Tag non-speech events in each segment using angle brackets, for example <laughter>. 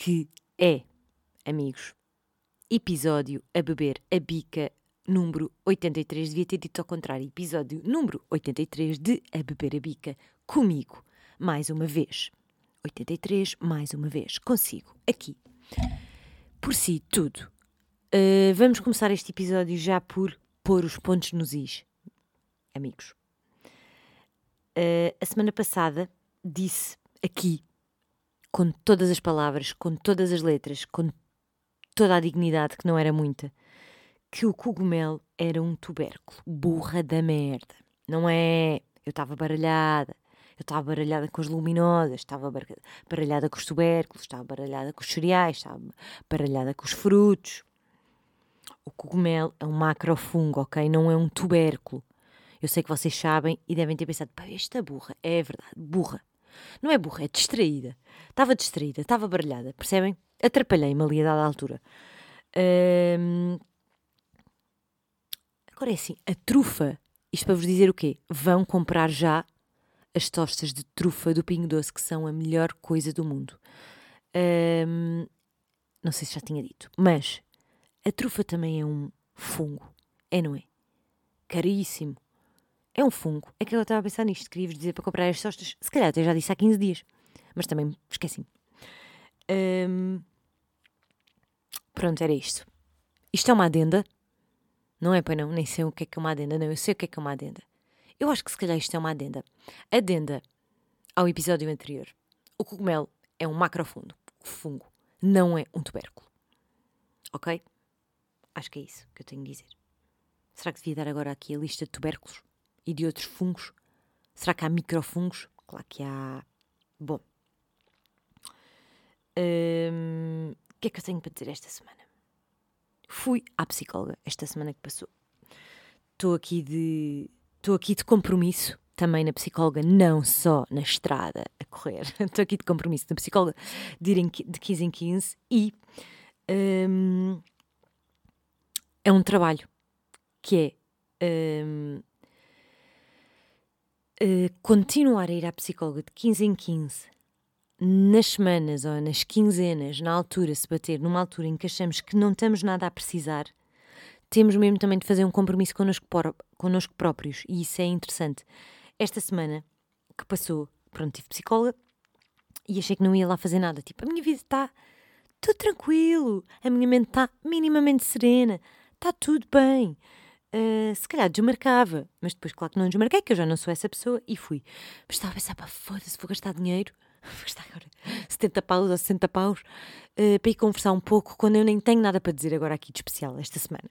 que é, amigos. Episódio a beber a bica número 83, devia ter dito ao contrário, episódio número 83 de A Beber a Bica comigo, mais uma vez. 83, mais uma vez, consigo, aqui. Por si, tudo. Uh, vamos começar este episódio já por pôr os pontos nos is, amigos. Uh, a semana passada disse aqui, com todas as palavras, com todas as letras, com toda a dignidade, que não era muita, que o cogumelo era um tubérculo. Burra da merda. Não é? Eu estava baralhada. Eu estava baralhada com as luminosas, estava baralhada com os tubérculos, estava baralhada com os cereais, estava baralhada com os frutos. O cogumelo é um macrofungo, ok? Não é um tubérculo. Eu sei que vocês sabem e devem ter pensado, pá, esta burra, é verdade, burra. Não é burra, é distraída. Estava distraída, estava baralhada, percebem? Atrapalhei-me ali a dada altura. Agora é assim, a trufa, isto para vos dizer o quê? Vão comprar já as tostas de trufa do Pingo Doce, que são a melhor coisa do mundo. Não sei se já tinha dito, mas a trufa também é um fungo, é não é? Caríssimo. É um fungo. É que eu estava a pensar nisto, queria-vos dizer para comprar as tostas, se calhar até já disse há 15 dias, mas também esqueci-me. Um, pronto, era isto. Isto é uma adenda não é, pai, não, nem sei o que é que é uma adenda. Não, eu sei o que é que é uma adenda. Eu acho que se calhar isto é uma adenda. Adenda ao episódio anterior. O cogumelo é um macrofundo, fungo, não é um tubérculo. Ok? Acho que é isso que eu tenho de dizer. Será que devia dar agora aqui a lista de tubérculos e de outros fungos? Será que há microfungos? Claro que há. Bom. Hum, o que é que eu tenho para dizer esta semana? Fui à psicóloga esta semana que passou. Estou aqui de estou aqui de compromisso também na psicóloga, não só na estrada a correr. <laughs> Estou aqui de compromisso na psicóloga de ir em, de 15 em 15 e um, é um trabalho que é um, eh, continuar a ir à psicóloga de 15 em 15 nas semanas ou nas quinzenas, na altura, se bater numa altura em que achamos que não estamos nada a precisar, temos mesmo também de fazer um compromisso connosco, connosco próprios. E isso é interessante. Esta semana que passou, pronto, tive psicóloga e achei que não ia lá fazer nada. Tipo, a minha vida está tudo tranquilo, a minha mente está minimamente serena, está tudo bem. Uh, se calhar desmarcava, mas depois, claro que não desmarquei, que eu já não sou essa pessoa e fui. Mas estava a pensar, pá, foda-se, vou gastar dinheiro <laughs> vou gastar agora 70 paus ou 60 paus uh, para ir conversar um pouco quando eu nem tenho nada para dizer agora aqui de especial esta semana.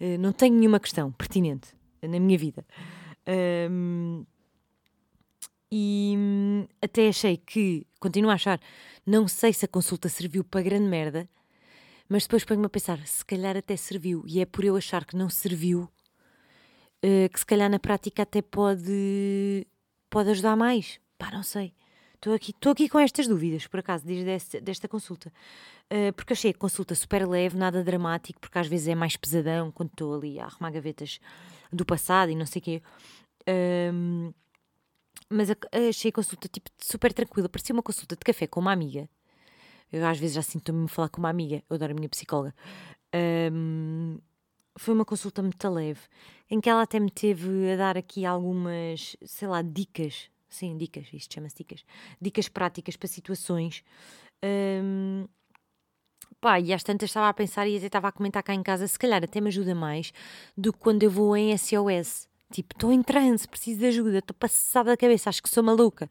Uh, não tenho nenhuma questão pertinente na minha vida. Um, e hum, até achei que, continuo a achar, não sei se a consulta serviu para grande merda, mas depois ponho-me a pensar, se calhar até serviu, e é por eu achar que não serviu, uh, que se calhar na prática até pode, pode ajudar mais. Pá, não sei. Estou aqui, estou aqui com estas dúvidas, por acaso, desde desta consulta. Uh, porque achei a consulta super leve, nada dramático, porque às vezes é mais pesadão quando estou ali a arrumar gavetas do passado e não sei o quê. Uh, mas a, achei a consulta tipo, super tranquila, parecia uma consulta de café com uma amiga. Eu às vezes já sinto-me falar com uma amiga, eu adoro a minha psicóloga. foi uma consulta muito leve, em que ela até me teve a dar aqui algumas, sei lá, dicas Sim, dicas, isto chama-se dicas. Dicas práticas para situações. Um, pá, e às tantas estava a pensar e até estava a comentar cá em casa, se calhar até me ajuda mais do que quando eu vou em SOS. Tipo, estou em transe, preciso de ajuda, estou passada da cabeça, acho que sou maluca.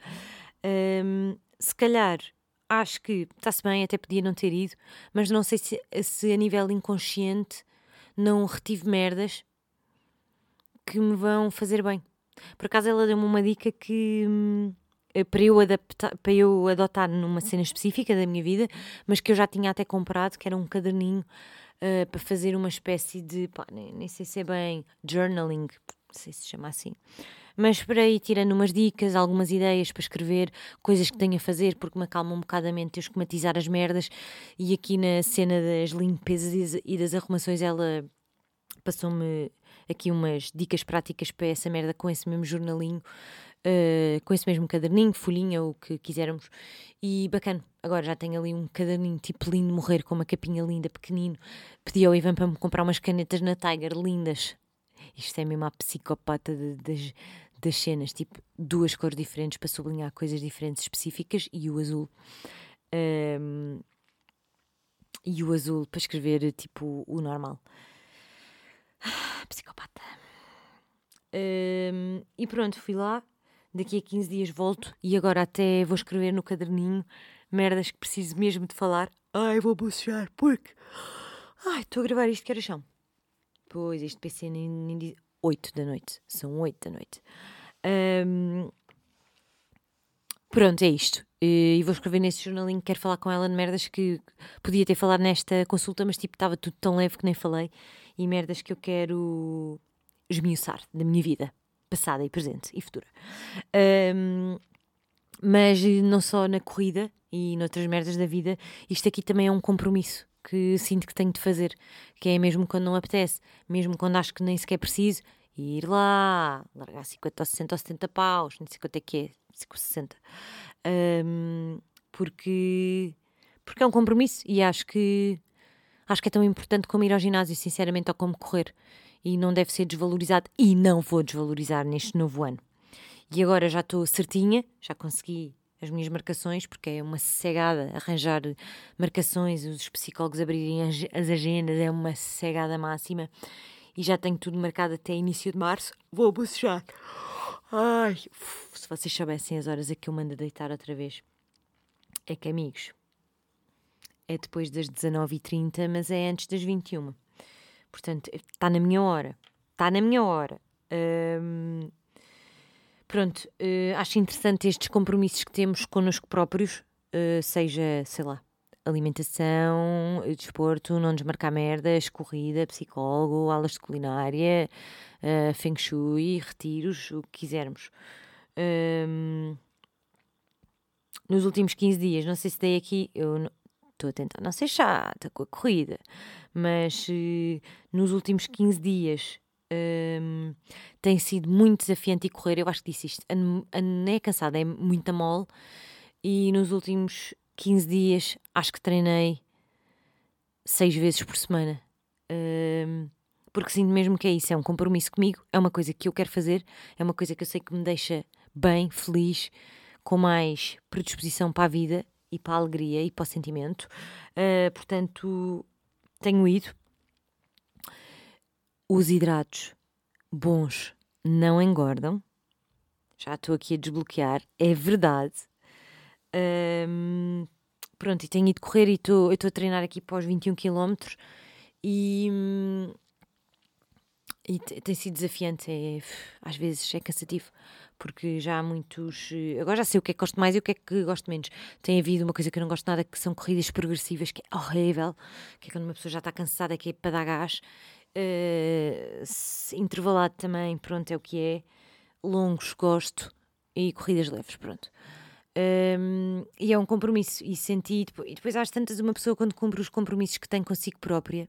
Um, se calhar, acho que está-se bem, até podia não ter ido, mas não sei se, se a nível inconsciente não retive merdas que me vão fazer bem. Por acaso ela deu-me uma dica que hum, para eu, adaptar, para eu adotar numa cena específica da minha vida, mas que eu já tinha até comprado, que era um caderninho uh, para fazer uma espécie de, pá, nem, nem, sei se é bem, journaling, não sei se se chama assim. Mas para ir tirando umas dicas, algumas ideias para escrever, coisas que tenho a fazer, porque me acalma um bocado a mente eu esquematizar as merdas. E aqui na cena das limpezas e das arrumações, ela passou-me aqui umas dicas práticas para essa merda com esse mesmo jornalinho. uh, com esse mesmo caderninho, folhinha, o que quisermos. E bacana, agora já tenho ali um caderninho tipo lindo morrer, com uma capinha linda, pequenino. Pedi ao Ivan para me comprar umas canetas na Tiger, lindas. Isto é mesmo a psicopata de, das, das cenas, tipo duas cores diferentes para sublinhar coisas diferentes específicas e o azul. Um, e o azul para escrever tipo o normal. Psicopata. Um, e pronto, fui lá. Daqui a 15 dias volto e agora até vou escrever no caderninho merdas que preciso mesmo de falar. Ai, vou bocejar porque. Ai, estou a gravar isto que horas são? Pois, este PC nem, nem diz. 8 da noite. São 8 da noite. Um, pronto, é isto. E vou escrever nesse jornalinho. Quero falar com ela de merdas que podia ter falado nesta consulta, mas tipo, estava tudo tão leve que nem falei. E merdas que eu quero esmiuçar da minha vida, passada e presente e futura. Um, mas não só na corrida e noutras merdas da vida, isto aqui também é um compromisso que sinto que tenho de fazer, que é mesmo quando não apetece, mesmo quando acho que nem sequer preciso, ir lá, largar 50 ou 60 ou 70 paus, nem sei quanto é que é, 50, 60. Um, porque, porque é um compromisso e acho que acho que é tão importante como ir ao ginásio, sinceramente, ou como correr. E não deve ser desvalorizado e não vou desvalorizar neste novo ano. E agora já estou certinha, já consegui as minhas marcações, porque é uma cegada arranjar marcações, os psicólogos abrirem as, as agendas, é uma cegada máxima. E já tenho tudo marcado até início de março. Vou bocejar. Ai, uf, se vocês soubessem as horas a que eu mando deitar outra vez. É que, amigos, é depois das 19h30, mas é antes das 21 Portanto, está na minha hora. Está na minha hora. Hum, Pronto, uh, acho interessante estes compromissos que temos connosco próprios, uh, seja, sei lá, alimentação, desporto, não desmarcar merdas, corrida, psicólogo, aulas de culinária, uh, feng shui, retiros, o que quisermos. Um, nos últimos 15 dias, não sei se dei aqui, eu estou a tentar não ser chata com a corrida, mas uh, nos últimos 15 dias um, tem sido muito desafiante e correr. Eu acho que disse isto. A, a é cansada, é muito mole. E nos últimos 15 dias acho que treinei seis vezes por semana. Um, porque sinto mesmo que é isso, é um compromisso comigo, é uma coisa que eu quero fazer, é uma coisa que eu sei que me deixa bem, feliz, com mais predisposição para a vida e para a alegria e para o sentimento. Uh, portanto, tenho ido, os hidratos bons não engordam. Já estou aqui a desbloquear, é verdade. Pronto, e tenho ido correr e estou a treinar aqui para os 21 km e, e tem sido desafiante. É, às vezes é cansativo, porque já há muitos. Agora já sei o que é que gosto mais e o que é que gosto menos. Tem havido uma coisa que eu não gosto nada, que são corridas progressivas, que é horrível, que é quando uma pessoa já está cansada, que é para dar gás. Uh, intervalado também, pronto, é o que é. Longos, gosto. E corridas leves, pronto. Um, e é um compromisso. E senti. E depois às tantas, uma pessoa, quando cumpre os compromissos que tem consigo própria.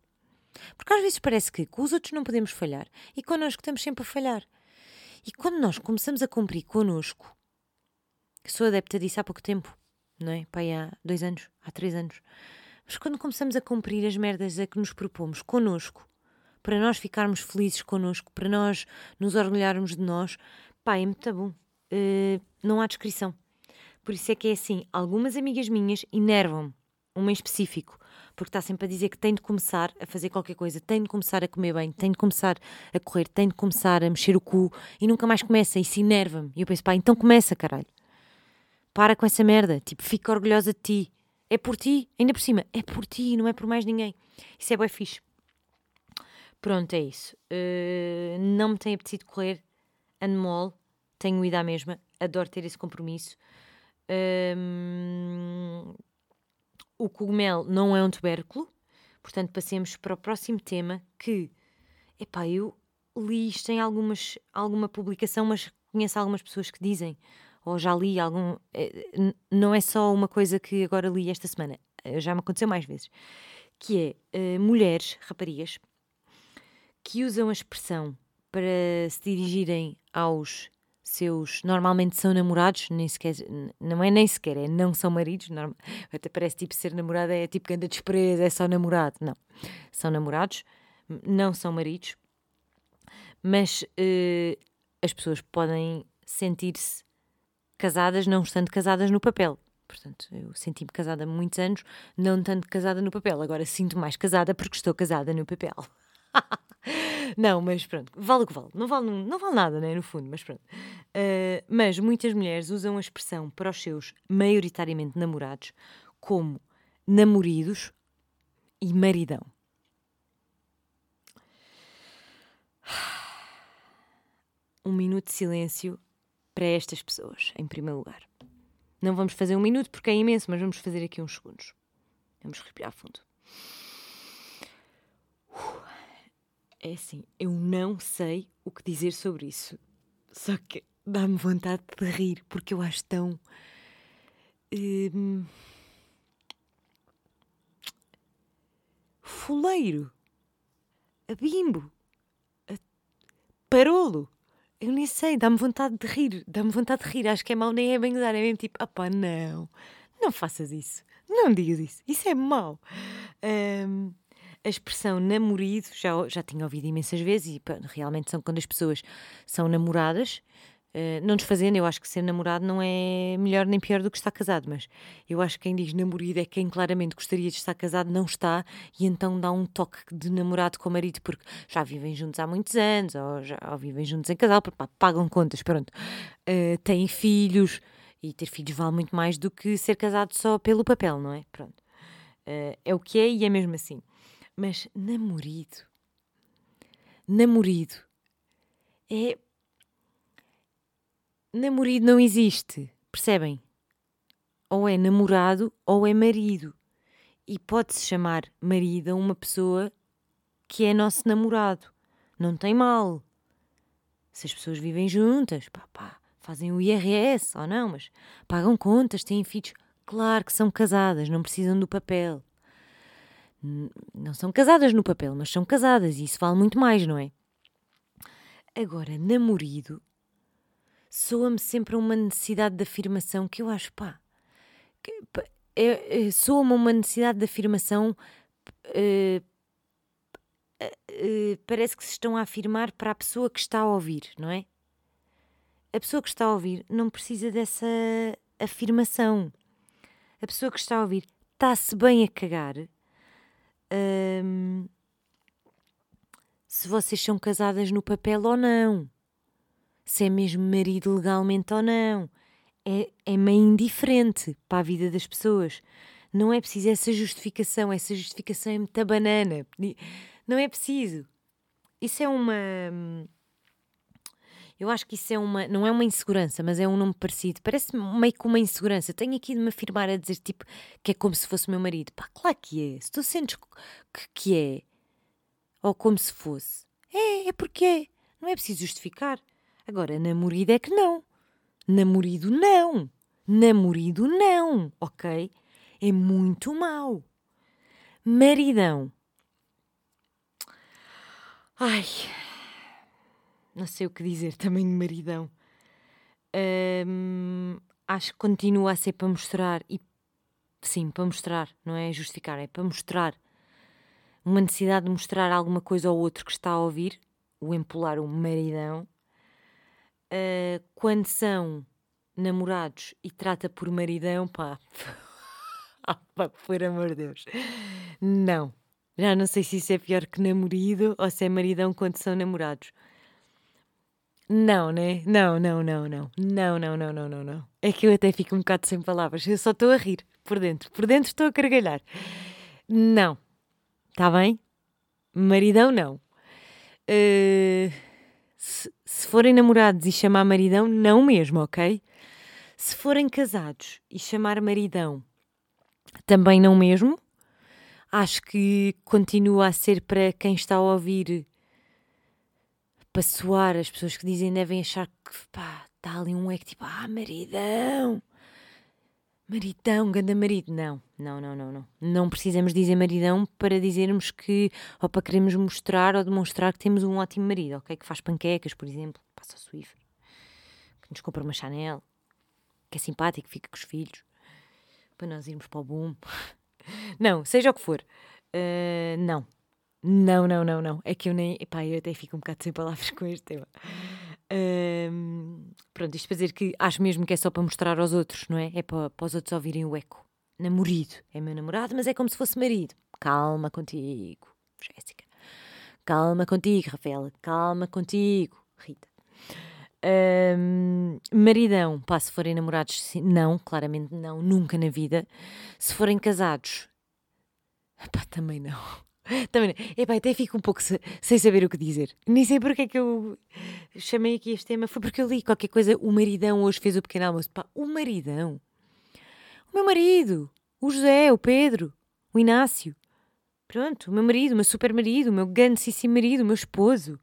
Porque às vezes parece que com os outros não podemos falhar. E connosco estamos sempre a falhar. E quando nós começamos a cumprir connosco, que sou adepta disso há pouco tempo, não é? Pai, há dois anos, há três anos. Mas quando começamos a cumprir as merdas a que nos propomos connosco, para nós ficarmos felizes connosco, para nós nos orgulharmos de nós, pá, é muito bom. Uh, não há descrição. Por isso é que é assim, algumas amigas minhas enervam-me, uma em específico, porque está sempre a dizer que tem de começar a fazer qualquer coisa, tem de começar a comer bem, tem de começar a correr, tem de começar a mexer o cu e nunca mais começa, e se enerva-me. E eu penso, pá, então começa, caralho. Para com essa merda, tipo, fica orgulhosa de ti. É por ti, ainda por cima, é por ti, não é por mais ninguém. Isso é bem fixe. Pronto, é isso. Uh, não me tem apetecido correr, ando mole, tenho ido à mesma, adoro ter esse compromisso. Um, o cogumelo não é um tubérculo, portanto passemos para o próximo tema que, epá, eu li isto em algumas, alguma publicação, mas conheço algumas pessoas que dizem, ou já li algum, é, não é só uma coisa que agora li esta semana, eh, já me aconteceu mais vezes, que é uh, mulheres, raparigas, que usam a expressão para se dirigirem aos seus normalmente são namorados, nem sequer, não é nem sequer, é não são maridos, normal, até parece tipo ser namorada é tipo que anda despreza, é só namorado, não, são namorados, não são maridos, mas uh, as pessoas podem sentir-se casadas não estando casadas no papel. Portanto, eu senti-me casada há muitos anos, não tanto casada no papel. Agora sinto mais casada porque estou casada no papel. <laughs> não, mas pronto, vale o que vale. Não vale, não vale nada, né, no fundo, mas pronto. Uh, mas muitas mulheres usam a expressão para os seus, maioritariamente namorados, como namoridos e maridão. Um minuto de silêncio para estas pessoas, em primeiro lugar. Não vamos fazer um minuto porque é imenso, mas vamos fazer aqui uns segundos. Vamos respirar fundo. É assim, eu não sei o que dizer sobre isso. Só que dá-me vontade de rir porque eu acho tão. Hum, fuleiro, a bimbo, a parolo. Eu nem sei, dá-me vontade de rir, dá-me vontade de rir. Acho que é mau, nem é bem usar, é mesmo tipo, opá, não, não faças isso, não digas isso, isso é mau. Um, a expressão namorido já, já tinha ouvido imensas vezes e realmente são quando as pessoas são namoradas Uh, não desfazendo, eu acho que ser namorado não é melhor nem pior do que estar casado, mas eu acho que quem diz namorido é quem claramente gostaria de estar casado, não está, e então dá um toque de namorado com o marido, porque já vivem juntos há muitos anos, ou já ou vivem juntos em casal, pá, pagam contas, pronto, uh, têm filhos, e ter filhos vale muito mais do que ser casado só pelo papel, não é? Pronto. Uh, é o que é e é mesmo assim. Mas namorido, namorido, é namorido não existe, percebem? Ou é namorado ou é marido. E pode-se chamar marido a uma pessoa que é nosso namorado. Não tem mal. Se as pessoas vivem juntas, pá, pá, fazem o IRS ou não, mas pagam contas, têm filhos. Claro que são casadas, não precisam do papel. Não são casadas no papel, mas são casadas e isso vale muito mais, não é? Agora, namorido soa-me sempre uma necessidade de afirmação que eu acho, pá, é, é, soa-me uma necessidade de afirmação. Uh, uh, parece que se estão a afirmar para a pessoa que está a ouvir, não é? A pessoa que está a ouvir não precisa dessa afirmação. A pessoa que está a ouvir está-se bem a cagar. Se vocês são casadas no papel ou não se é mesmo marido legalmente ou não. É, é meio indiferente para a vida das pessoas. Não é preciso essa justificação. Essa justificação é muita banana. Não é preciso. Isso é uma. Eu acho que isso é uma. Não é uma insegurança, mas é um nome parecido. Parece meio que uma insegurança. Tenho aqui de me afirmar a dizer tipo que é como se fosse meu marido. Pá, claro que é. Se tu sentes que, que é. Ou como se fosse. É, é porque é. Não é preciso justificar. Agora, namorido é que não. Namorido não. Namorido não, ok? É muito mau. Maridão. Ai, não sei o que dizer <laughs> também de maridão. Acho que continua a ser para mostrar e sim, para mostrar, não é justificar, é para mostrar uma necessidade de mostrar alguma coisa ao outro que está a ouvir, o empolar o maridão, uh, quando são namorados e trata por maridão, pá. <laughs> ah, pá, por amor de Deus. Não. Já não sei se isso é pior que namorido ou se é maridão quando são namorados. Não, né? Não, não, não, não. Não, não, não, não, não, não. É que eu até fico um bocado sem palavras. Eu só estou a rir por dentro. Por dentro estou a cargalhar. Não. Está bem? Maridão, não. Uh se, se forem namorados e chamar maridão, não mesmo, ok? Se forem casados e chamar maridão, também não mesmo. Acho que continua a ser para quem está a ouvir para soar, as pessoas que dizem devem achar que pá, está ali um é que tipo, ah, maridão. Maridão, ganda marido. Não, não, não, não, não. Não precisamos dizer maridão para dizermos que, ou para queremos mostrar ou demonstrar que temos um ótimo marido, ok? Que faz panquecas, por exemplo, passa o Swift. que nos compra uma Chanel, que é simpático, fica com os filhos, para nós irmos para o boom. <laughs> não, seja o que for. Uh, não. Não, não, não, não. É que eu nem. Epá, eu até fico um bocado sem palavras <laughs> com este tema. Uh, pronto, isto para dizer que acho mesmo que é só para mostrar aos outros, não é? É para, para os outros ouvirem o eco. Namorido. É meu namorado, mas é como se fosse marido. Calma contigo, Jéssica. Calma contigo, Rafaela. Calma contigo, Rita. Um, maridão, pá, se forem namorados, não, claramente não, nunca na vida. Se forem casados, pá, também não. Também. Epá, até fico um pouco se, sem saber o que dizer. Nem sei porque é que eu chamei aqui este tema. Foi porque eu li qualquer coisa. O maridão hoje fez o pequeno almoço. Pá, o maridão. O meu marido. O José, o Pedro, o Inácio. Pronto, o meu marido, o meu super marido, o meu grandíssimo marido, o meu esposo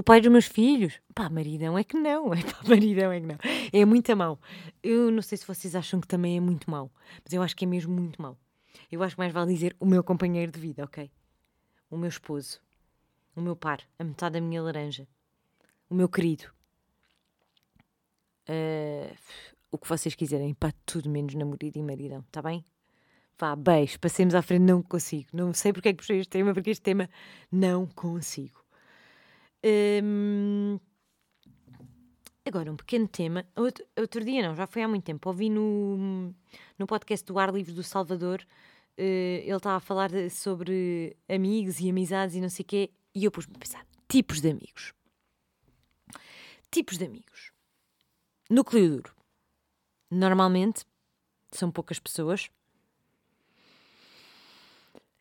o pai dos meus filhos. Pá, maridão é que não. É pá, <laughs> maridão é que não. É muito mau. Eu não sei se vocês acham que também é muito mau, mas eu acho que é mesmo muito mau. Eu acho que mais vale dizer o meu companheiro de vida, ok? O meu esposo. O meu par. A metade da minha laranja. O meu querido. Uh, o que vocês quiserem. Pá, tudo menos namorado e maridão. Está bem? Vá, beijo. Passemos à frente. Não consigo. Não sei porque é que puxei este tema, porque este tema não consigo. Hum, agora, um pequeno tema. Outro, outro, dia, não, já foi há muito tempo. Ouvi no, no podcast do Ar Livre do Salvador. Uh, ele estava a falar de, sobre amigos e amizades e não sei o quê. E eu pus-me a pensar: tipos de amigos. Tipos de amigos. Núcleo duro. Normalmente são poucas pessoas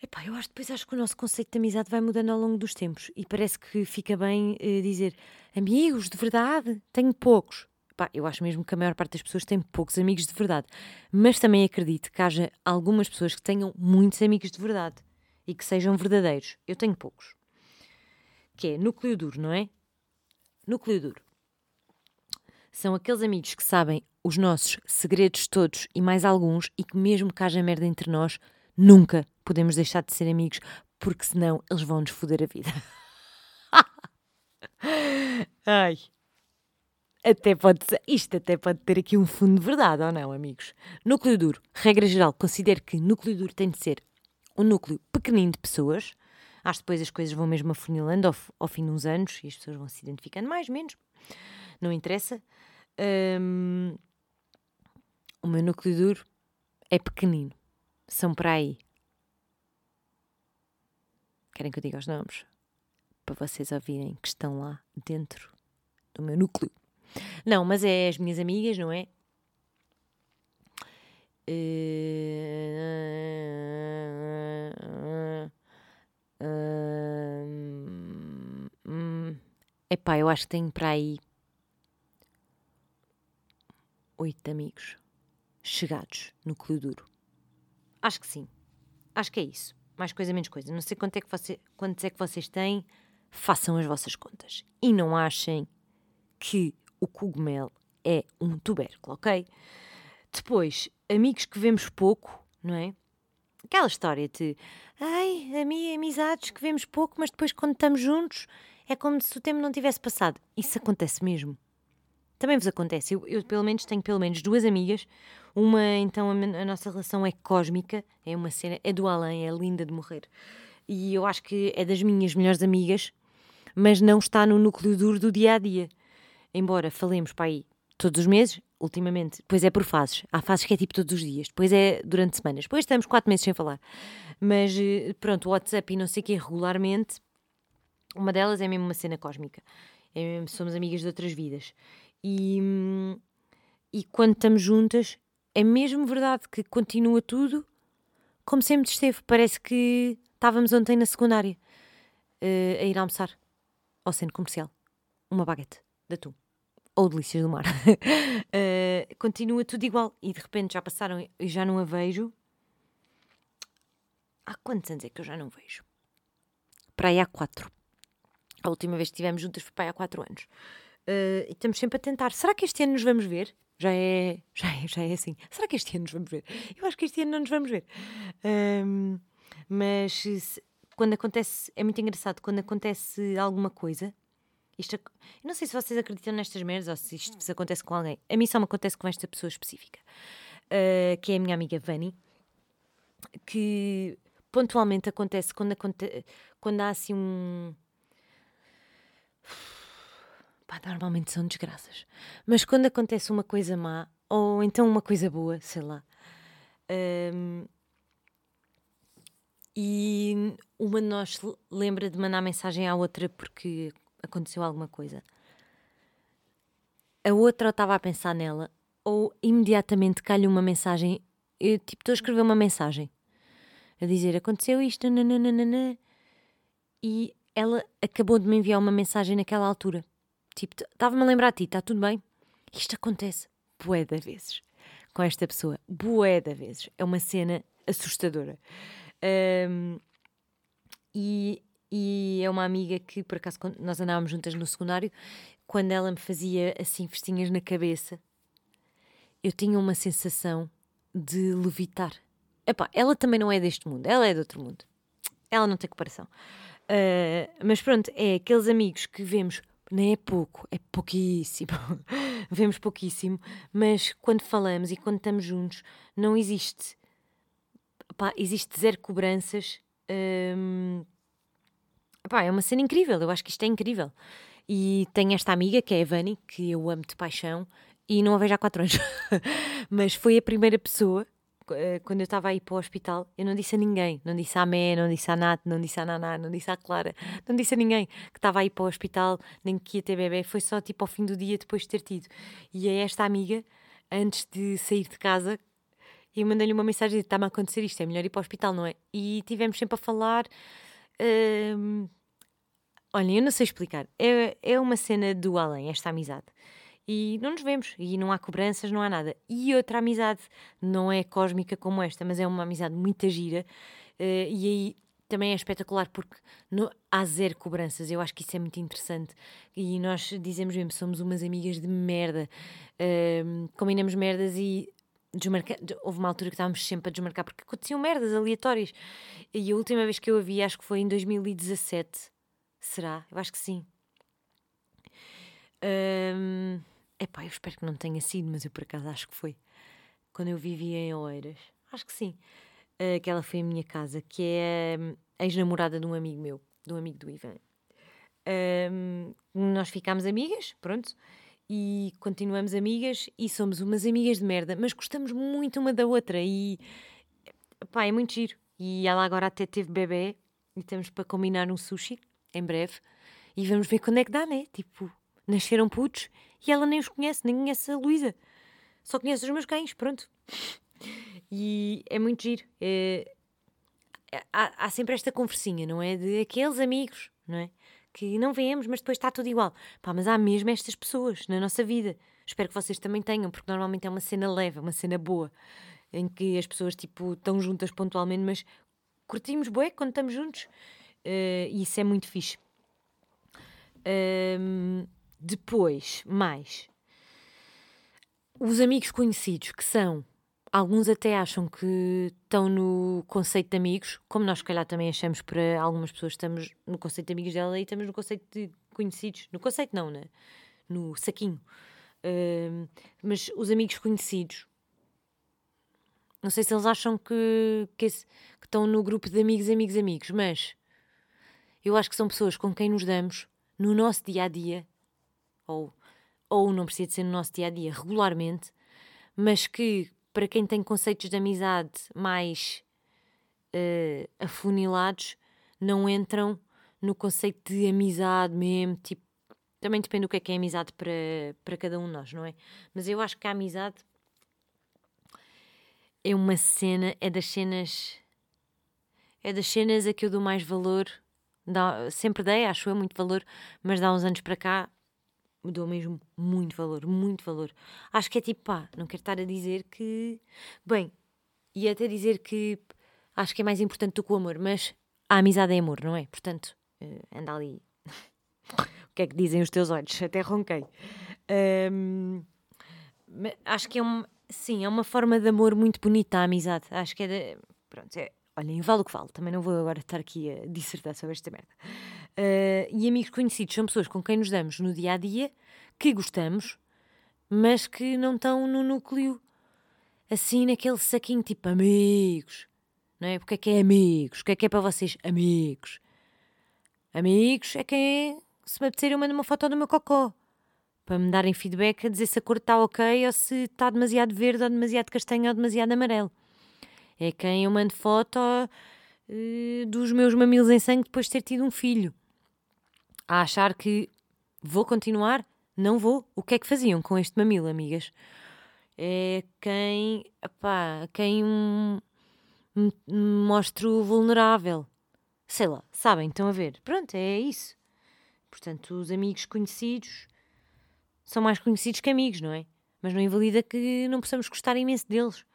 Epá, eu acho depois acho que o nosso conceito de amizade vai mudando ao longo dos tempos e parece que fica bem uh, dizer amigos de verdade, tenho poucos. Epá, eu acho mesmo que a maior parte das pessoas tem poucos amigos de verdade, mas também acredito que haja algumas pessoas que tenham muitos amigos de verdade e que sejam verdadeiros. Eu tenho poucos. Que é núcleo duro, não é? Núcleo duro. São aqueles amigos que sabem os nossos segredos todos e mais alguns e que mesmo que haja merda entre nós, nunca podemos deixar de ser amigos, porque senão eles vão nos foder a vida. <laughs> Ai. Até pode ser, isto até pode ter aqui um fundo de verdade, ou não, amigos? Núcleo duro. Regra geral, considero que núcleo duro tem de ser um núcleo pequenino de pessoas. Acho que depois as coisas vão mesmo afunilando ao, ao fim de uns anos e as pessoas vão se identificando mais, menos. Não interessa. Um, o meu núcleo duro é pequenino. São para aí Querem que eu diga os nomes? Para vocês ouvirem que estão lá dentro do meu núcleo. Não, mas é as minhas amigas, não é? Uh, epá, eu acho que tenho para aí oito amigos chegados no núcleo duro. Acho que sim. Acho que é isso mais coisa, menos coisa. Não sei quanto é que você, quantos é que vocês têm, façam as vossas contas. E não achem que o cogumelo é um tubérculo, ok? Depois, amigos que vemos pouco, não é? Aquela história de ai, amizades que vemos pouco, mas depois quando estamos juntos é como se o tempo não tivesse passado. Isso acontece mesmo. Também vos acontece. Eu, eu, pelo menos tenho pelo menos duas amigas. Uma, então, a, a, nossa relação é cósmica, é uma cena, é do além, é linda de morrer. E eu acho que é das minhas melhores amigas, mas não está no núcleo duro do dia a dia. Embora falemos para aí todos os meses, ultimamente, depois é por fases. Há fases que é tipo todos os dias, depois é durante semanas, depois estamos quatro meses sem falar. Mas eh, pronto, o WhatsApp e não sei o que regularmente, uma delas é mesmo uma cena cósmica. É mesmo, somos amigas de outras vidas. E, e quando estamos juntas, é mesmo verdade que continua tudo como sempre esteve. Parece que estávamos ontem na secundária uh, a ir almoçar ao centro comercial. Uma baguete de atum. Ou delícias do mar. uh, <laughs> continua tudo igual. E de repente já passaram e já não a vejo. Há quantos anos é que eu já não vejo? Para aí há quatro. A última vez que estivemos juntas foi para aí há quatro anos. Uh, e estamos sempre a tentar. Será que este ano nos vamos ver? Já é, já é, já é assim. Será que este ano nos vamos ver? Eu acho que este ano não nos vamos ver. Um, mas se, quando acontece, é muito engraçado, quando acontece alguma coisa Isto, não sei se vocês acreditam nestas merdas ou se isto acontece com alguém. A mim só me acontece com esta pessoa específica, uh, que é a minha amiga Vani, que pontualmente acontece quando, aconte quando há assim um. Pá, normalmente são desgraças. Mas quando acontece uma coisa má, ou então uma coisa boa, sei lá. um, e uma de nós lembra de mandar mensagem à outra porque aconteceu alguma coisa. A outra ou estava a pensar nela, ou imediatamente calha uma mensagem. Eu, tipo, estou a escrever uma mensagem a dizer aconteceu isto, nananana, e ela acabou de me enviar uma mensagem naquela altura. Tipo, estava-me a lembrar a ti, está tudo bem? Isto acontece bué de vezes com esta pessoa, bué de vezes. É uma cena assustadora. Ahm, e, e é uma amiga que, por acaso, nós andávamos juntas no secundário, quando ela me fazia assim festinhas na cabeça, eu tinha uma sensação de levitar. Epá, ela também não é deste mundo, ela é de outro mundo. Ela não tem comparação. Ah, mas pronto, é aqueles amigos que vemos, nem é pouco, é pouquíssimo. <laughs> vemos pouquíssimo, mas quando falamos e quando estamos juntos, não existe. Epá, existe zero cobranças. hum, epá, é uma cena incrível, eu acho que isto é incrível. E tenho esta amiga, que é a Vani, que eu amo de paixão, e não a vejo há quatro anos. <laughs> Mas foi a primeira pessoa, eh, quando eu estava a ir para o hospital, eu não disse a ninguém. Não disse à Mé, não disse à Nath, não disse à Naná, não disse à Clara, não disse a ninguém que estava a ir para o hospital, nem que ia ter bebê. Foi só tipo ao fim do dia, depois de ter tido. E é esta amiga, antes de sair de casa, eu mandei-lhe uma mensagem de está-me a acontecer isto, é melhor ir para o hospital, não é? E tivemos sempre a falar. hum, olhem, eu não sei explicar. É, é uma cena do além, esta amizade. E não nos vemos, e não há cobranças, não há nada. E outra amizade, não é cósmica como esta, mas é uma amizade muito gira. eh, e aí também é espetacular porque não, há zero cobranças. Eu acho que isso é muito interessante. E nós dizemos mesmo, somos umas amigas de merda. Hum, combinamos merdas e desmarca... de- houve uma altura que estávamos sempre a desmarcar porque aconteciam merdas aleatórias. E a última vez que eu a vi, acho que foi em 2017. Será? Eu acho que sim. Hum, epá, eu espero que não tenha sido, mas eu por acaso acho que foi. Quando eu vivia em Oeiras. Acho que sim. Uh, Aquela foi a minha casa, que é hum, ex-namorada de um amigo meu, de um amigo do Ivan. Hum, nós ficámos amigas, pronto, e continuamos amigas e somos umas amigas de merda, mas gostamos muito uma da outra e pá, é muito giro. E ela agora até teve bebê e estamos para combinar um sushi em breve e vamos ver quando é que dá, né? Tipo, nasceram putos e ela nem os conhece, nem conhece a Luísa, só conhece os meus cães, pronto. E é muito giro. É- há, há sempre esta conversinha, não é? De aqueles amigos, não é? Que não vemos, mas depois está tudo igual. Pá, mas há mesmo estas pessoas na nossa vida. Espero que vocês também tenham, porque normalmente é uma cena leve, uma cena boa, em que as pessoas tipo estão juntas pontualmente, mas curtimos bué quando estamos juntos. Eh, e isso é muito fixe. Depois, mais. Os amigos conhecidos, que são. Alguns até acham que estão no conceito de amigos, como nós, se calhar, também achamos para algumas pessoas, estamos no conceito de amigos dela e estamos no conceito de conhecidos. No conceito, não, né? No saquinho. Mas os amigos conhecidos, não sei se eles acham que, que, esse- que estão no grupo de amigos, amigos, amigos, mas eu acho que são pessoas com quem nos damos no nosso dia a dia, ou, ou não precisa de ser no nosso dia a dia, regularmente, mas que para quem tem conceitos de amizade mais eh, afunilados, não entram no conceito de amizade mesmo, tipo, também depende do que é que é amizade para, para cada um de nós, não é? Mas eu acho que a amizade é uma cena, é das cenas. É das cenas a que eu dou mais valor. Dá- sempre dei, acho eu, muito valor, mas dá uns anos para cá dou mesmo muito valor, muito valor. Acho que é tipo, pá, não quero estar a dizer que. Bem, e até dizer que acho que é mais importante do que o amor, mas a amizade é amor, não é? Portanto, eh, anda ali. <laughs> o que é que dizem os teus olhos? Até ronquei. Mas acho que é um, sim, é uma forma de amor muito bonita a amizade. Acho que é de, pronto, é, olhem, vale o que vale. Também não vou agora estar aqui a dissertar sobre esta merda. Uh, e amigos conhecidos são pessoas com quem nos damos no dia a dia, que gostamos, mas que não estão no núcleo, assim naquele saquinho tipo amigos. Não é? Porque é que é amigos? O que é que é para vocês amigos? Amigos é quem se me apetecer eu mando uma foto do meu cocó para me darem feedback a dizer se a cor está ok ou se está demasiado verde ou demasiado castanho ou demasiado amarelo. É quem eu mando foto uh, dos meus mamilos em sangue depois de ter tido um filho. A achar que vou continuar? Não vou. O que é que faziam com este mamilo, amigas? É quem, epá, quem me mostro vulnerável. Sei lá, sabem, estão a ver. Pronto, é isso. Portanto, os amigos conhecidos são mais conhecidos que amigos, não é? Mas não invalida que não possamos gostar imenso deles.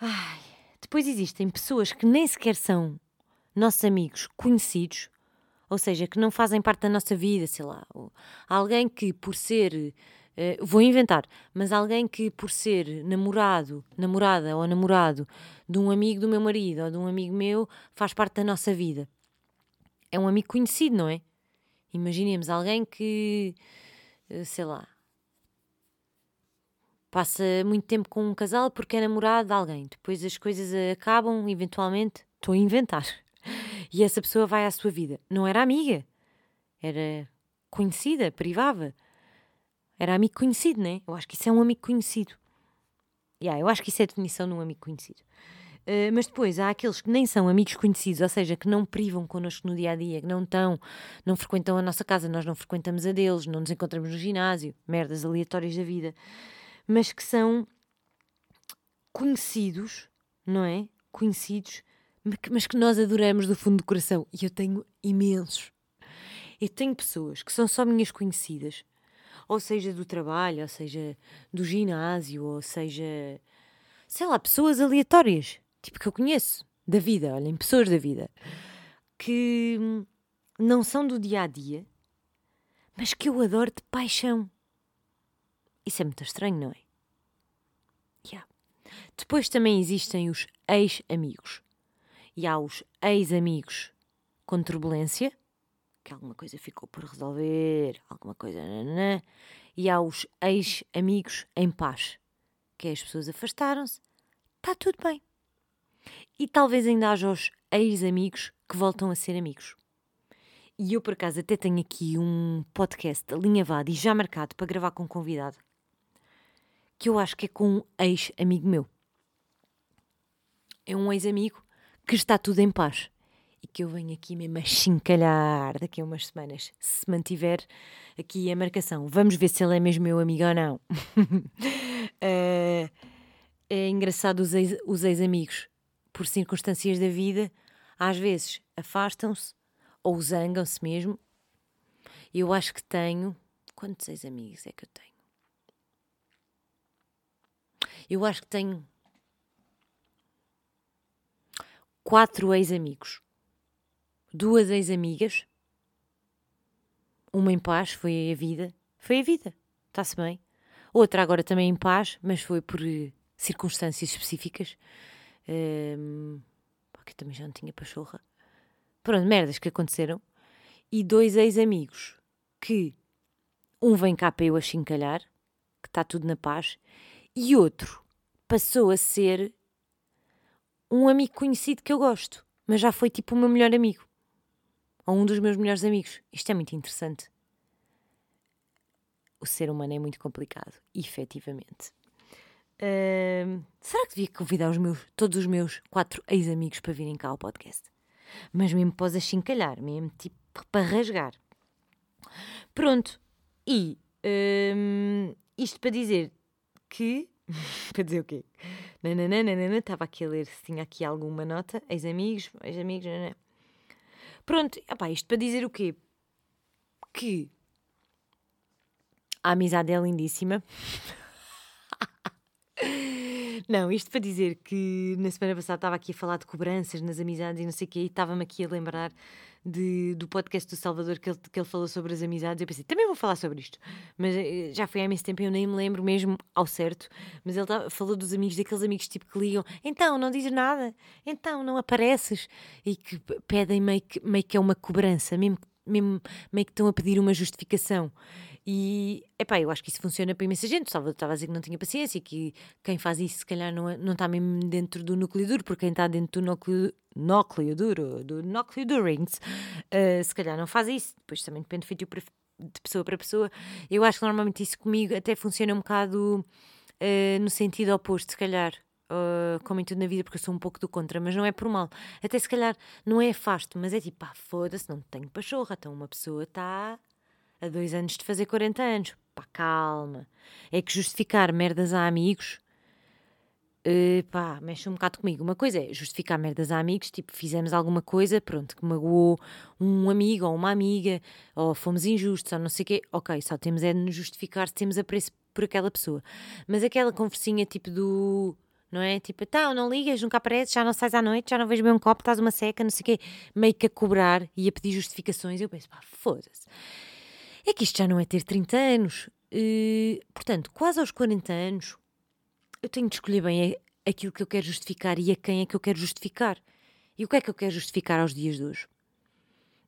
Ai, depois existem pessoas que nem sequer são nossos amigos conhecidos, ou seja, que não fazem parte da nossa vida, sei lá. Alguém que por ser. Uh, vou inventar, mas alguém que por ser namorado, namorada ou namorado de um amigo do meu marido ou de um amigo meu faz parte da nossa vida. É um amigo conhecido, não é? Imaginemos alguém que, eh, sei lá, passa muito tempo com um casal porque é namorado de alguém. Depois as coisas acabam, eventualmente. Estou a inventar. <laughs> E essa pessoa vai à sua vida. Não era amiga, era conhecida, privava. Era amigo conhecido, né? Eu acho que isso é um amigo conhecido. Yeah, eu acho que isso é a definição de um amigo conhecido. Uh, mas depois há aqueles que nem são amigos conhecidos, ou seja, que não privam connosco no dia a dia, que não estão, não frequentam a nossa casa, nós não frequentamos a deles, não nos encontramos no ginásio, merdas aleatórias da vida, mas que são conhecidos, não é? Conhecidos, mas que nós adoramos do fundo do coração. E eu tenho imensos. Eu tenho pessoas que são só minhas conhecidas, ou seja, do trabalho, ou seja, do ginásio, ou seja, sei lá, pessoas aleatórias tipo que eu conheço, da vida, olhem, pessoas da vida, que não são do dia a dia, mas que eu adoro de paixão. Isso é muito estranho, não é? Yeah. Depois também existem os ex-amigos. E há os ex-amigos com turbulência, que alguma coisa ficou por resolver, alguma coisa. Nanana, e há os ex-amigos em paz, que é as pessoas afastaram-se, está tudo bem. E talvez ainda haja os ex-amigos que voltam a ser amigos. E eu, por acaso, até tenho aqui um podcast alinhavado e já marcado para gravar com um convidado, que eu acho que é com um ex-amigo meu. É um ex-amigo que está tudo em paz e que eu venho aqui mesmo a chincalhar daqui a umas semanas, se mantiver aqui a marcação. Vamos ver se ele é mesmo meu amigo ou não. uh, <laughs> é engraçado os ex-amigos por circunstâncias da vida, às vezes afastam-se ou zangam-se mesmo. Eu acho que tenho. Quantos ex-amigos é que eu tenho? Eu acho que tenho quatro ex-amigos, duas ex-amigas, uma em paz, foi a vida, foi a vida, está-se bem. Outra agora também em paz, mas foi por circunstâncias específicas. Um, que também já não tinha pachorra. Pronto, merdas que aconteceram. E dois ex-amigos que um vem cá para eu achincalhar, que está tudo na paz, e outro passou a ser um amigo conhecido que eu gosto, mas já foi tipo o meu melhor amigo. Ou um dos meus melhores amigos. Isto é muito interessante. O ser humano é muito complicado, efetivamente. Será que devia convidar os meus, todos os meus quatro ex-amigos para virem cá ao podcast? Mas mesmo pós a chincalhar, mesmo tipo para rasgar. Pronto. E isto para dizer que. <laughs> para dizer o quê? Nananana, estava aqui a ler se tinha aqui alguma nota. Ex-amigos, ex-amigos, Pronto, opá, isto para dizer o quê? Que a amizade é lindíssima. Não, isto para dizer que na semana passada estava aqui a falar de cobranças nas amizades e não sei o quê, e estava-me aqui a lembrar de, do podcast do Salvador que ele, que ele falou sobre as amizades. Eu pensei, também vou falar sobre isto, mas eh, já foi há imenso tempo e eu nem me lembro mesmo ao certo. Mas ele tá, falou dos amigos, daqueles amigos tipo que ligam, então não dizes nada, então não apareces, e que pedem meio que, meio que é uma cobrança, mesmo, mesmo meio que estão a pedir uma justificação. E, epá, eu acho que isso funciona para imensa gente. Estava a dizer que não tinha paciência, que quem faz isso se calhar não, é, não está mesmo dentro do núcleo duro, porque quem está dentro do núcleo, núcleo duro, do núcleo do rings, uh, se calhar não faz isso. Depois também depende de pessoa para pessoa. Eu acho que normalmente isso comigo até funciona um bocado uh, no sentido oposto, se calhar. Uh, como em tudo na vida, porque eu sou um pouco do contra, mas não é por mal. Até se calhar não é afasto, mas é tipo, pá, foda-se, não tenho pachorra. Então uma pessoa está a dois anos de fazer 40 anos. Pá, calma. É que justificar merdas a amigos. Uh, pá, mexe um bocado comigo. Uma coisa é justificar merdas a amigos, tipo, fizemos alguma coisa, pronto, que magoou um amigo ou uma amiga, ou fomos injustos, ou não sei o quê. Ok, só temos é de nos justificar se temos apreço por aquela pessoa. Mas aquela conversinha tipo do. Não é? Tipo, então, não ligas, nunca apareces, já não sais à noite, já não vejo bem um copo, estás uma seca, não sei o quê. Meio que a cobrar e a pedir justificações. Eu penso, pá, foda-se é que isto já não é ter 30 anos. Uh, portanto, quase aos 40 anos, eu tenho de escolher bem aquilo que eu quero justificar e a quem é que eu quero justificar. E o que é que eu quero justificar aos dias de hoje?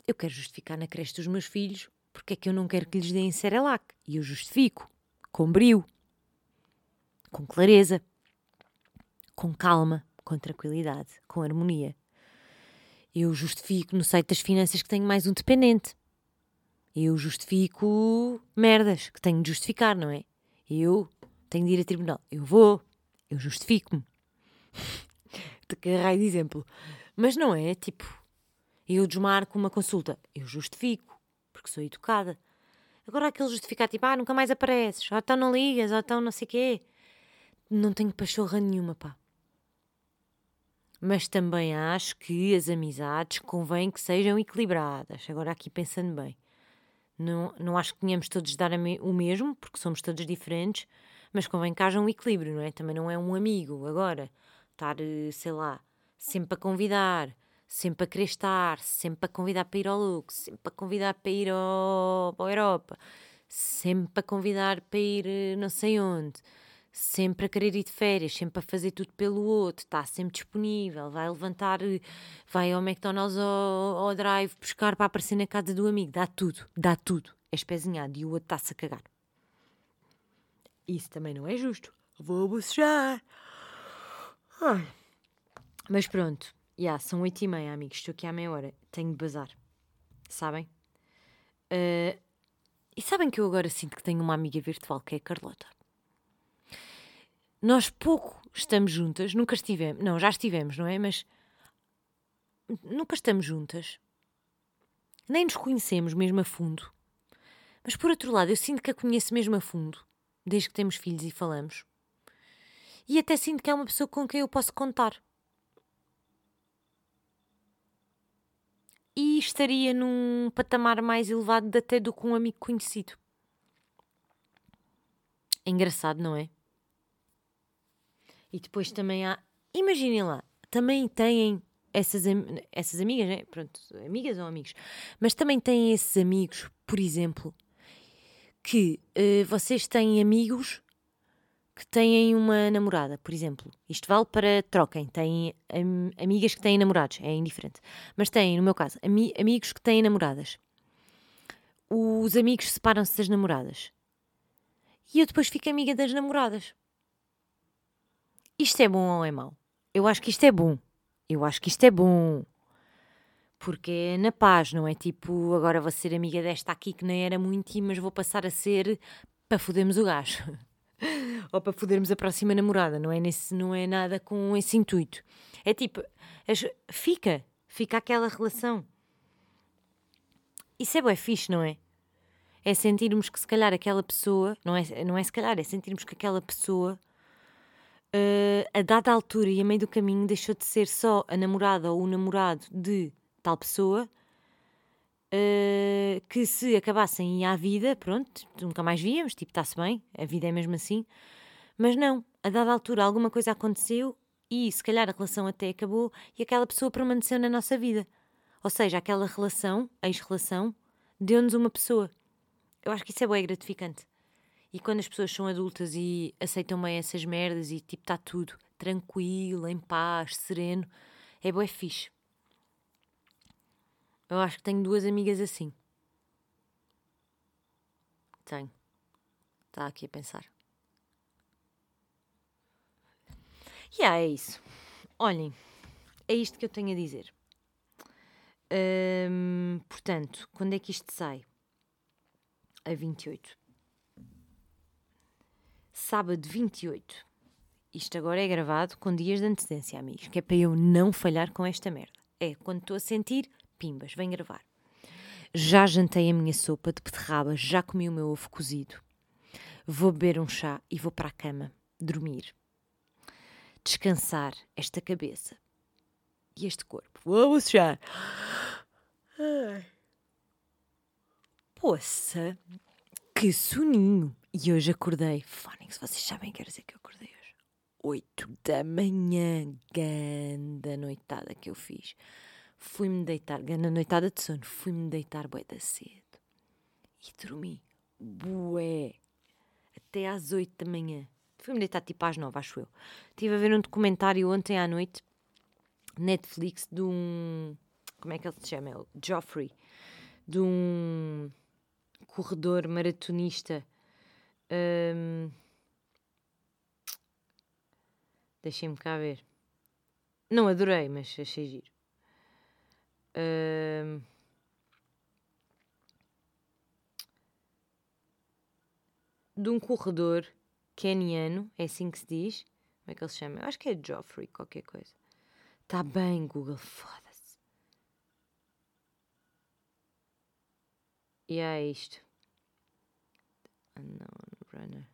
Eu quero justificar na creche dos meus filhos porque é que eu não quero que lhes deem Cerelac. E eu justifico. Com brio. Com clareza. Com calma. Com tranquilidade. Com harmonia. Eu justifico no site das finanças que tenho mais um dependente eu justifico merdas que tenho de justificar, não é? Eu tenho de ir a tribunal. Eu vou, eu justifico-me. <laughs> que raio de exemplo. Mas não é tipo, eu desmarco uma consulta. Eu justifico, porque sou educada. Agora aquele justificar, tipo, ah, nunca mais apareces, ou então não ligas, ou então não sei quê. Não tenho pachorra nenhuma, pá. Mas também acho que as amizades convém que sejam equilibradas. Agora aqui pensando bem. Não, não acho que tenhamos todos de dar o mesmo, porque somos todos diferentes, mas convém que haja um equilíbrio, não é? Também não é um amigo agora estar, eh, sei lá, sempre a convidar, sempre a querer estar, sempre a convidar para ir ao Lux, sempre a convidar para ir ao, a Europa, sempre a convidar para ir eh, não sei onde sempre a querer ir de férias, sempre a fazer tudo pelo outro, está sempre disponível, vai levantar, vai ao McDonald's ou ao Drive buscar para aparecer na casa do amigo, dá tudo, dá tudo, é espezinhado e o outro está-se a cagar. Isso também não é justo. Vou bocejar. Mas pronto, já, yeah, são oito e meia, amigos, estou aqui à meia hora, tenho de bazar, sabem? Uh, e sabem que eu agora sinto que tenho uma amiga virtual que é a Carlota. Nós pouco estamos juntas, nunca estivemos, não, já estivemos, não é? Mas nunca estamos juntas. Nem nos conhecemos mesmo a fundo. Mas por outro lado, eu sinto que a conheço mesmo a fundo, desde que temos filhos e falamos. E até sinto que é uma pessoa com quem eu posso contar. E estaria num patamar mais elevado até do que um amigo conhecido. É engraçado, não é? E depois também há. Imaginem lá, também têm essas, essas amigas, né? Pronto, amigas ou amigos, mas também têm esses amigos, por exemplo, que uh, vocês têm amigos que têm uma namorada, por exemplo. Isto vale para troquem, têm am amigas que têm namorados, é indiferente. Mas têm, no meu caso, ami amigos que têm namoradas. Os amigos separam-se das namoradas. E eu depois fico amiga das namoradas. Isto é bom ou é mau? Eu acho que isto é bom. Eu acho que isto é bom. Porque é na paz, não é tipo agora vou ser amiga desta aqui que nem era muito, mas vou passar a ser para fodermos o gajo. <laughs> ou para fodermos a próxima namorada, não é, nesse, não é nada com esse intuito. É tipo, fica, fica aquela relação. Isso é bem fixe, não é? É sentirmos que se calhar aquela pessoa, não é, não é se calhar, é sentirmos que aquela pessoa uh, a dada altura e a meio do caminho deixou de ser só a namorada ou o namorado de tal pessoa. Uh, que se acabassem e à vida, pronto, nunca mais víamos, tipo, está-se bem, a vida é mesmo assim, mas não, a dada altura alguma coisa aconteceu e se calhar a relação até acabou e aquela pessoa permaneceu na nossa vida. Ou seja, aquela relação, ex-relação, deu-nos uma pessoa. Eu acho que isso é bem gratificante. E quando as pessoas são adultas e aceitam bem essas merdas e tipo está tudo tranquilo, em paz, sereno, é bué fixe. Eu acho que tenho duas amigas assim. Tenho. Está aqui a pensar. E yeah, é isso. Olhem, é isto que eu tenho a dizer. Hum, portanto, quando é que isto sai? A 28. Sábado 28. Isto agora é gravado com dias de antecedência, amigos, que é para eu não falhar com esta merda. É quando estou a sentir, pimbas, vem gravar. Já jantei a minha sopa de beterraba, já comi o meu ovo cozido. Vou beber um chá e vou para a cama, dormir. Descansar esta cabeça e este corpo. Vamos já. Poça, que soninho. E hoje acordei. Fónix, vocês sabem que dizer que eu acordei hoje? 8 da manhã. Ganda noitada que eu fiz. Fui-me deitar, ganda noitada de sono. Fui-me deitar bué da cedo. E dormi. Bué. Até às 8 da manhã. Fui-me deitar tipo às 9, acho eu. Estive a ver um documentário ontem à noite. Netflix de um. Como é que ele se chama? É Joffrey. De um corredor maratonista. Um, Deixem-me cá ver. Não adorei, mas achei giro. De um corredor keniano, é assim que se diz. Como é que ele se chama? Eu acho que é Joffrey, qualquer coisa. Está bem, Google, foda-se. E é isto. Unknown runner.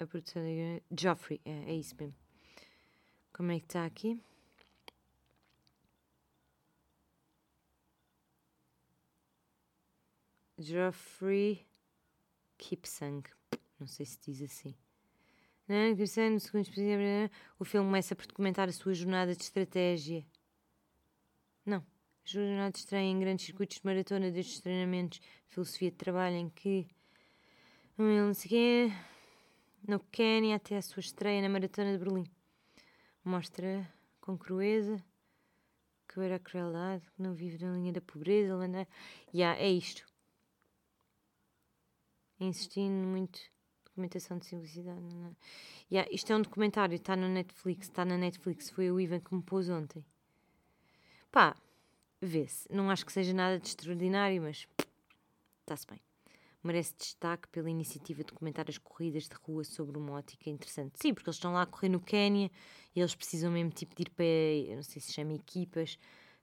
A produção de Joffrey, é, é isso mesmo. Como é que está aqui? Geoffrey Kipsang. Não sei se diz assim. No segundo o filme começa por documentar a sua jornada de estratégia. Não. Jornada de estreia em grandes circuitos de maratona destes treinamentos, filosofia de trabalho em que não sei quê, no Quênia até a sua estreia na maratona de Berlim. Mostra com crueza que era a crueldade, que não vive na linha da pobreza. Yeah, é isto insistindo muito documentação de simplicidade. Não, não. Yeah, isto é um documentário, está no Netflix, está na Netflix, foi o Ivan que me pôs ontem. Pá, vê-se. Não acho que seja nada de extraordinário, mas está-se bem. Merece destaque pela iniciativa de documentar as corridas de rua sobre uma ótica interessante. Sim, porque eles estão lá a correr no Quénia e eles precisam mesmo tipo, de ir para, não sei se chama equipas,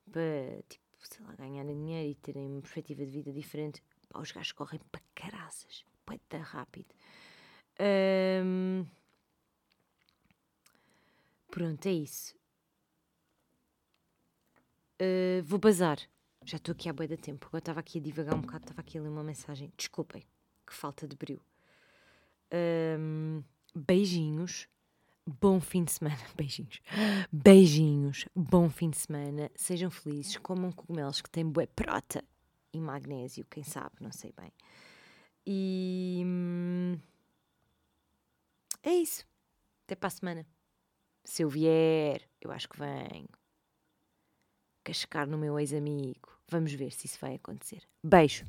para tipo, sei lá, ganhar dinheiro e terem uma perspectiva de vida diferente. Os gajos correm para caraças, poeta rápido. Pronto, é isso. Uh, vou bazar. Já estou aqui há boia de tempo. Agora estava aqui a divagar um bocado, estava aqui a ler uma mensagem. Desculpem, que falta de brilho. Um, beijinhos. Bom fim de semana. <laughs> Beijinhos. Beijinhos. Bom fim de semana. Sejam felizes. Comam cogumelos que têm bué prota e magnésio, quem sabe, não sei bem. E hum, é isso. Até para a semana. Se eu vier, eu acho que venho. Cascar no meu ex-amigo. Vamos ver se isso vai acontecer. Beijo.